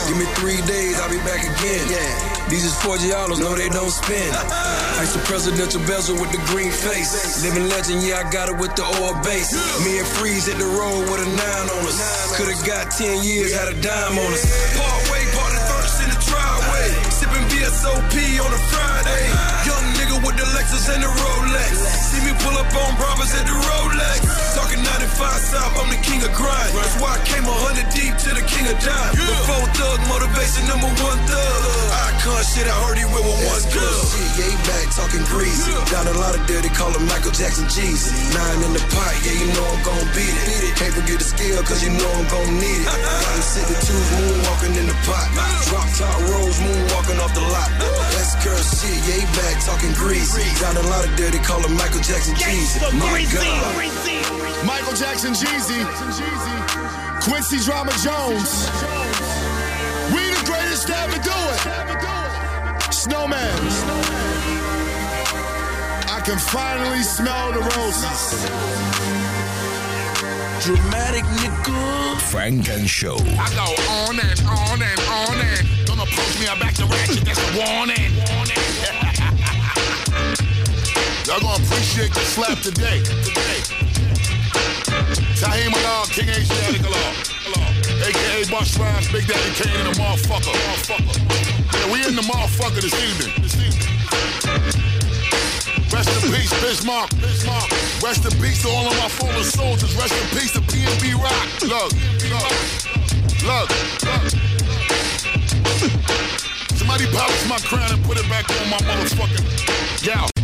S28: Give me three days, I'll be back again. Yeah. These is 40 dollars, no they don't spin. Ice the presidential bezel with the green face. Living legend, yeah, I got it with the oil base. Me and Freeze hit the road with a nine on us. Could've got 10 years, had a dime on us. Partway, party first in the driveway. Sipping VSOP on a Friday. Young nigga with the Lexus and the Rolex. See me pull up on Brabus at the Rolex. Talking 95 South, I'm the king of grind. That's why I came a 100 deep to the king of dime. Before thug, motivation number one thug. Icon shit, I heard he with with one glove. Shit, yeah, he back talking greasy. Got a lot of dirty, call him Michael Jackson Jesus. Nine in the pot, yeah, you know I'm gon' beat it. Can't forget the skill, cause you know I'm gon' need it. i got city twos, moonwalking in the pot. Drop top rolls, moonwalking off the lot. That's girl shit, yeah, he back talking greasy. Got a lot of dirty, call him Michael Jackson Jesus. My God.
S27: Michael Jackson Jeezy. Quincy Drama Jones. We the greatest to ever do it. Snowman. I can finally smell the roses.
S1: Dramatic nigga. Funk and Show.
S23: I go on and on and on and don't approach me, I'm back to ratchet, that's a warning.
S27: Y'all gonna appreciate the slap today. Today. Tahim Allah, King Asiatic Allah. AKA Busta Rhymes, Big Daddy Kane and the motherfucker. motherfucker. Yeah, we in the motherfucker this evening. This evening. Rest in peace, Biz Markie. Bismarck. Rest in peace to all of my fallen soldiers. Rest in peace to PNB Rock. Look, look, look. Somebody polish my crown and put it back on my motherfucking. We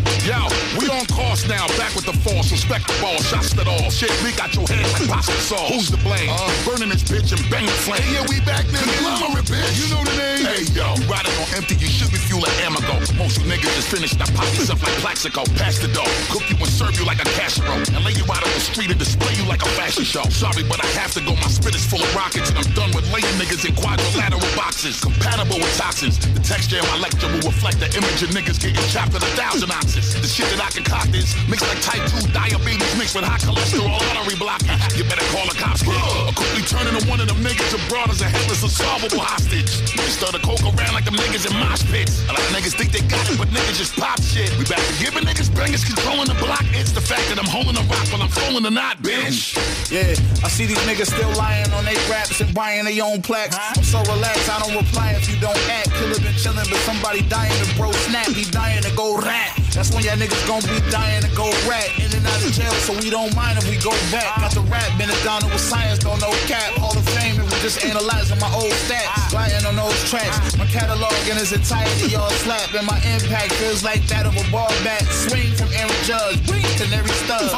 S27: now. Back with the force, respect the ball, shots at all. Shit, we got your head like pasta sauce. Who's to blame? Uh, Burning this bitch and bang the flame. Hey, yeah, we back then. Conglomerate, bitch. You know the name. Hey, yo, riding on empty, you should be fueling Amoco. Most you niggas just finished, I pop yourself like Plaxico. Pass the dough, cook you and serve you like a casserole, and lay you out on the street and display you like a fashion show. Sorry, but I have to go. My spit is full of rockets, and I'm done with laying niggas in quadrilateral boxes. Compatible with toxins. The texture of my lecture will reflect the image of niggas getting chopped in a thousand ounces. The shit that I concoct is mixed like type 2 diabetes mixed with high cholesterol artery block. You better call a cops kid. Or quickly turn into one of them niggas abroad as a headless unsolvable hostage. We stir the coke around like them niggas in mosh pits. A lot of niggas think they got it, but niggas just pop shit. We back to giving niggas bangers controlling the block. It's the fact that I'm holding a rock while I'm throwing the knot, bitch.
S29: Yeah, I see these niggas still lying on their raps and buying their own plaques. I'm so relaxed, I don't reply if you don't act. Killer been chillin', but somebody dying to bro snap. He dying to go rat. That's when y'all niggas gon' be dying to go rat. In and out of jail, so we don't mind if we go back. Got the rap, been down with science, don't know cap. Hall of Fame, and we just analyzing my old stats. Gliding on those tracks. My catalog in its entirety, y'all slap. And my impact feels like that of a ball bat. Swing from Aaron Judge, blink canary stud.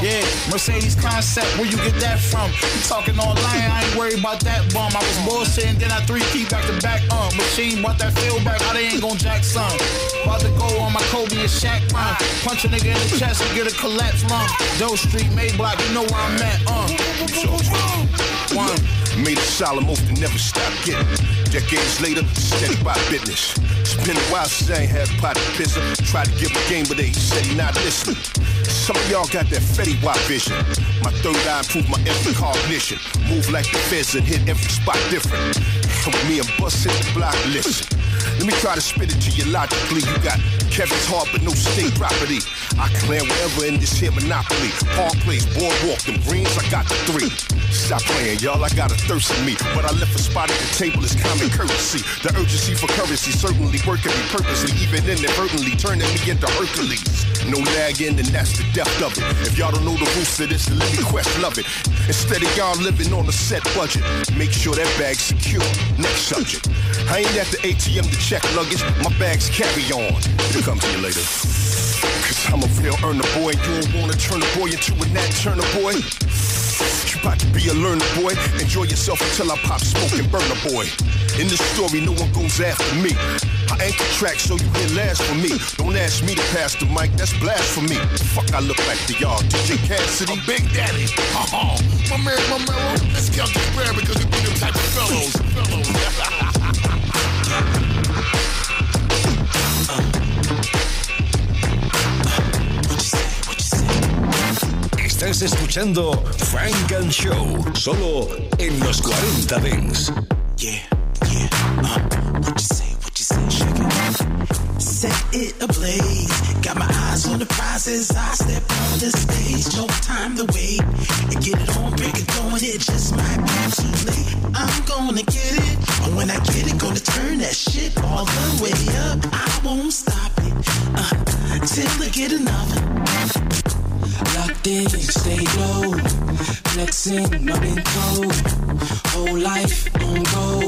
S29: Yeah, Mercedes concept, where you get that from? You talking online, I ain't worried about that bum. I was bullshitting, then I three key back to back. Uh, machine bought that feel back, they ain't gon' jack some. About to go on my Kobe and Shaq run. Punch a nigga in the chest and get a collapse lung. Doe Street, Mayblock, you know where I'm at. Uh, one.
S9: Made a solemn oath to never stop getting. Decades later, steady by business. It's been a while since I ain't had pot to pisser. Tried to give a game, but they said not listening. Some of y'all got that Fetty Wap vision. My third eye improved my every cognition. Move like the feds and hit every spot different. With me and Bus hit the block, listen. Let me try to spit it to you logically. You got Kevin's heart, but no state property. I land wherever in this here monopoly. Park Place, Boardwalk, them greens, I got the three. Stop playing, y'all, I got a thirst in me. But I left a spot at the table is common courtesy. The urgency for currency certainly working me purposely, even inadvertently turning me into Hercules. No lagging, and that's the depth of it. If y'all don't know the roots of this, let me quest love it. Instead of y'all living on a set budget, make sure that bag's secure. Next subject. I ain't at the ATM to check luggage, my bags carry on. It'll come to you later. Cause I'm a real earner boy, you don't wanna turn a boy into a nat turner boy. You about to be a learner boy, enjoy yourself until I pop smoke and burn a boy. In this story, no one goes after me. I anchor track so you can last for me. Don't ask me to pass the mic, that's blasphemy. Fuck, I look like to y'all. DJ Cassidy,
S27: Big Daddy. Oh, my man, my mellow. Let's count the prayer because we be them type of fellows.
S1: Estás escuchando Funk and Show, solo en los 40 Dance.
S8: Yeah, yeah, Set it ablaze. Got my eyes on the prize as I step on the stage. No time to wait. And get it on, break it on, it just might be too late. I'm gonna get it. And when I get it, gonna turn that shit all the way up. I won't stop it. Uh, till I get enough.
S30: Locked in, stay low. Flexing, rubbing cold. Whole life on go.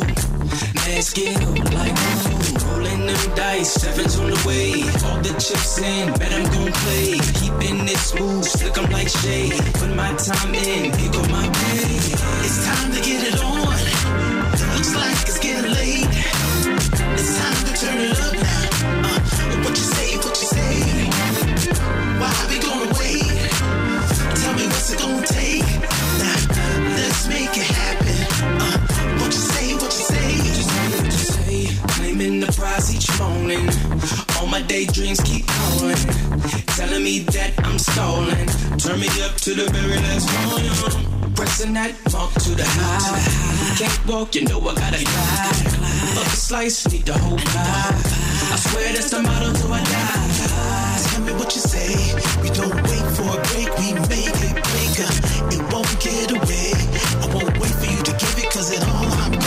S30: Let's get like gold. Rolling them dice, sevens on the way. All the chips in, bet I'm gon' play. Keeping it smooth, slick 'em like shade. Put my time in, here go my pay.
S8: It's time to get it on. Looks like it's getting late. It's time to turn it up
S30: Claiming each morning. All my daydreams keep calling. Telling me that I'm stalling. Turn me up to the very last one. Pressing that mark to the high. Can't walk, you know I gotta glide. Up a slice, need the whole pie. I swear that's the motto till I die.
S8: Tell me what you say. We don't wait for a break, we make it bigger. It won't get away. I won't wait for you to give it, cause it all I'm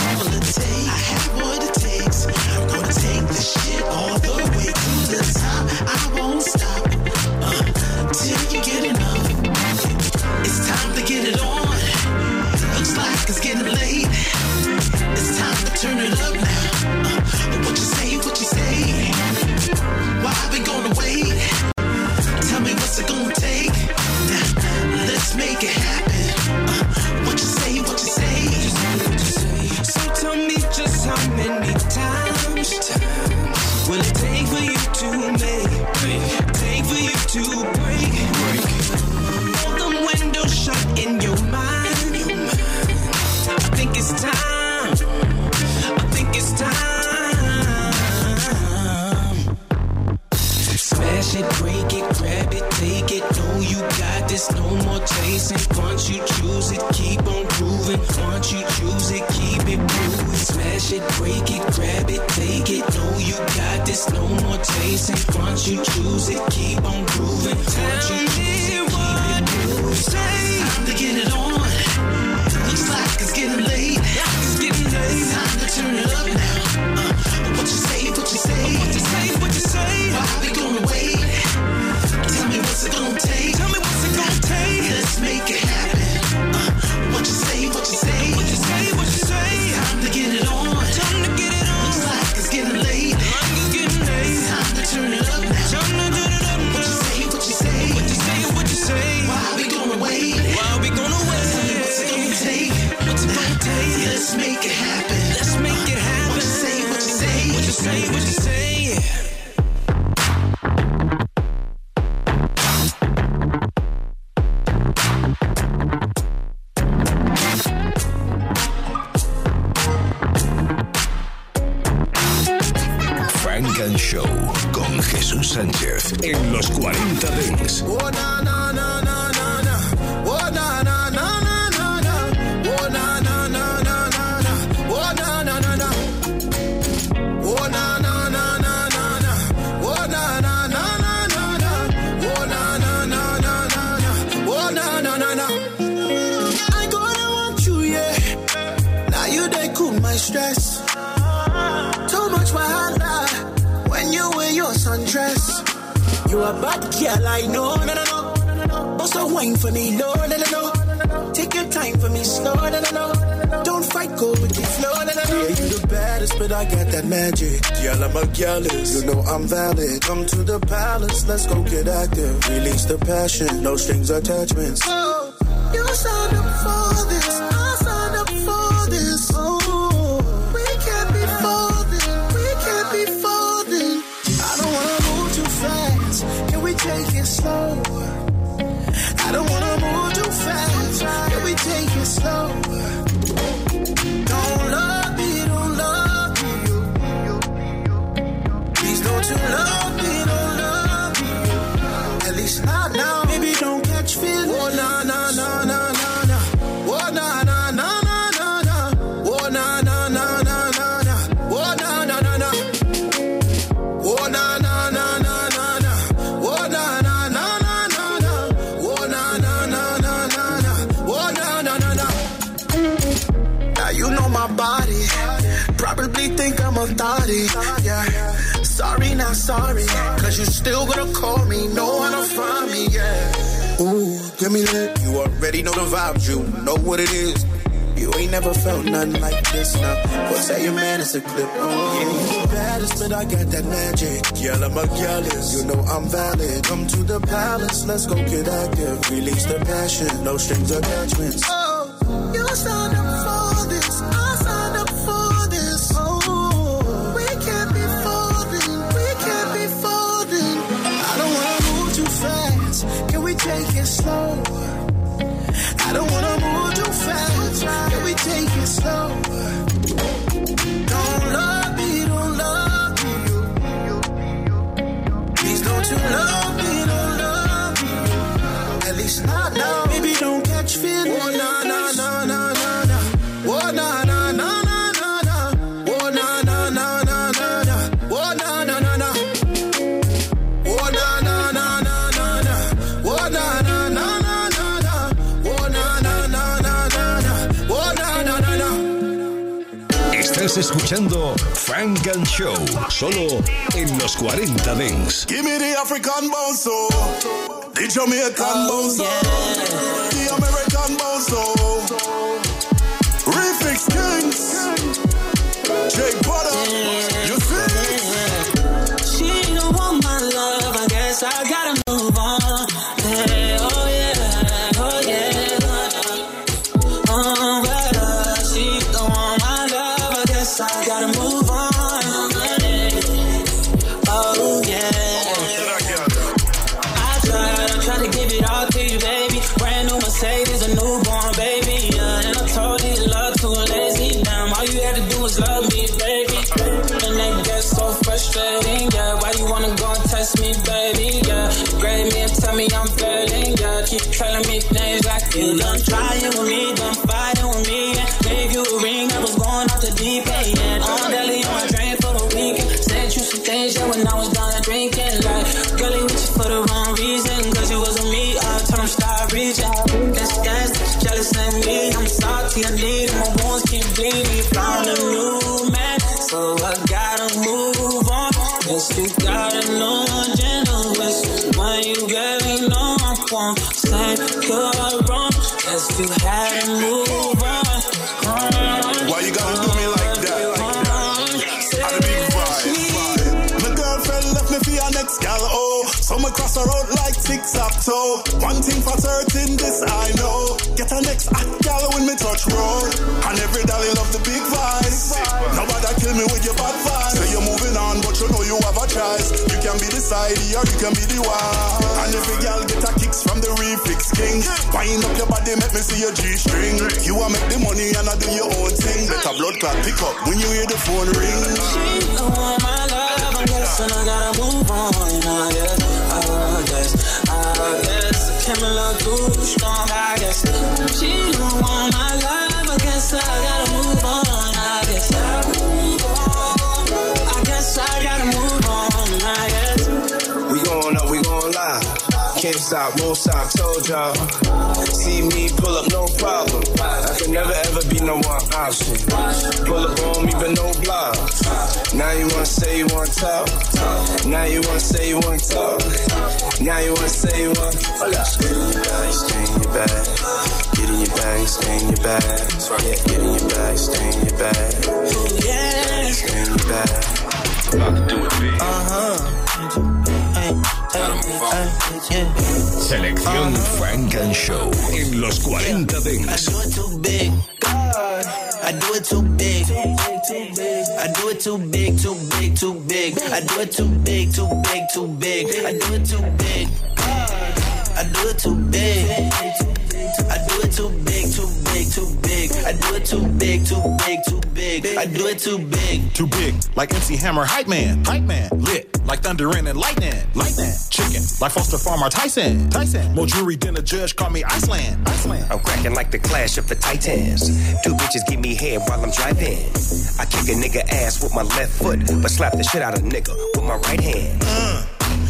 S8: use it,
S30: keep it moving. Smash it, break it, grab it, take it. No, you got this, no more chasing. Once you choose it, keep on grooving. Once you choose it, keep it moving.
S8: Time to get it on. Looks like it's getting late. It's getting late. Time to turn it
S4: Come to the palace, let's go get active. Release the passion, no strings attachments. Oh, you sound up for sorry. Cause you still gonna call me, No one'll find me, yeah. Ooh, give me that. You already know the vibes, you know what it is. You ain't never felt nothing like this now. Well, say your man it's a clip. Oh, yeah, you the baddest, but I got that magic. Yell, I'm a jealous. You know I'm valid. Come to the palace, let's go get active. Release the passion, no strings attachments. Oh take it slow. I don't wanna move too fast. Can we take it slow?
S1: Estás escuchando Frank and Show, solo en los 40 Dents.
S4: Give me the African bozo, the Jamaican bozo. Oh,
S30: yeah.
S31: Her out like tic-tac-toe. One thing for certain, this I know. Get a next hot gal when me touch road. And every dolly love the big vibes. Nobody kill me with your bad vibes. Say you're moving on, but you know you have a choice. You can be the sidey or you can be the one. And every gal get a kicks from the refix king. Wind up your body, make me see your G-string. You a make the money and I do your own thing. Let a blood clot pick up when you hear the phone ring.
S30: She don't want my love, And I gotta move on. You know, I guess, I guess, I guess. Camera too strong, I guess. She don't want my love, I guess I gotta move on. I guess I move on. I guess I gotta move on.
S2: Can't stop, won't stop, told y'all. See me pull up, no problem. I can never ever be no one option. Pull up on me, but no block. Now you wanna say you wanna talk. Now you wanna say you wanna talk. Now you wanna say you wanna. Hold up. Stay in your bag, stay in your bag. Get in your bag, stay in your bag. Yeah, get in your bag, stay in your bag.
S30: Yeah.
S2: Stay in your bag. About to do it big. Uh-huh.
S1: Selección Funk and Show en los 40
S8: Dance. I do it too big. I do it too big, too big, too big. I do it too big, too big, too big. I do it too big. I do it too big. I do it too big, too big, too big. I do it too big, too big, too big. I do it too big.
S32: Too big, like MC Hammer, hype man, hype man. Lit, like thunder and lightning, lightning. Chicken, like Foster Farmer, Tyson, Tyson. More jewelry than a judge, call me Iceland, Iceland.
S22: I'm cracking like the clash of the titans. Two bitches give me head while I'm driving. I kick a nigga ass with my left foot, but slap the shit out of nigga with my right hand.
S33: Uh,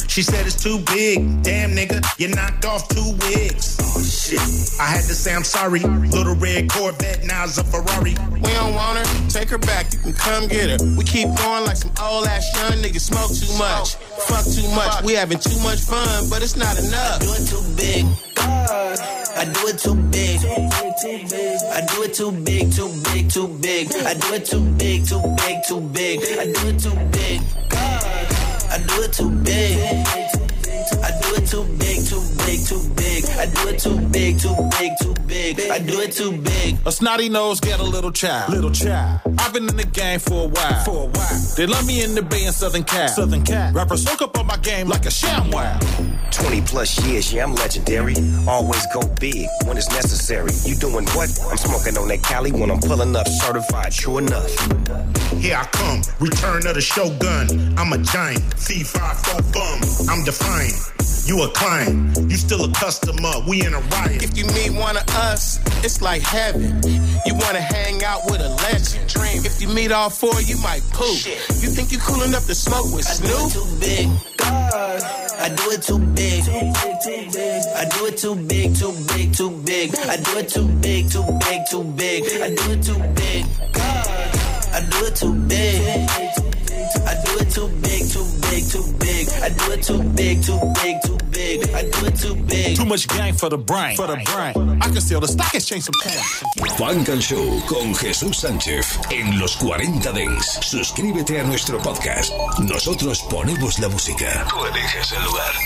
S33: she said it's too big. Damn, nigga, you knocked off two wigs. Oh, shit. I had to say I'm sorry. Little red Corvette, now it's a Ferrari.
S12: We don't want her, take her back, you can come get her. We keep going like some old ass young niggas smoke too much. Fuck too much, we having too much fun, but it's not enough.
S8: I do it too big. Uh, I do it too big. I do it too big, too big, too big. I do it too big, too big, too big. I do it too big. I do it too big. I do it too big, too big, too big. I do it too big, too big, too big. I do it too big.
S32: A snotty nose get a little child. Little child. I've been in the game for a while. For a while. They love me in the Bay and Southern Cal. Southern Cal. Rappers hook up on my game like a sham wow.
S22: 20 plus years, yeah, I'm legendary. Always go big when it's necessary. You doing what? I'm smoking on that Cali when I'm pulling up certified, true enough.
S33: Here I come, return of the shogun. I'm a giant, C5 bum. I'm defiant. You a client, you still a customer. We in a riot.
S12: If you meet one of us, it's like heaven. You wanna hang out with a legend. Dream. If you meet all four, you might poop. You think you cool enough to smoke with
S8: I do it
S12: Snoop?
S8: too big. I do it too big. I do it too big, too big, too big. I do it too big, too big, too big. I do it too big. I do it too big. I do it too big, too big, too big. I do it too big, too big, too big. I do it too big.
S32: Too much gang for the brain. For the brain. I can steal the stock exchange some cash.
S1: Funk and Show con Jesús Sánchez en los 40 Dents. Suscríbete a nuestro podcast. Nosotros ponemos la música. Tú eliges el lugar.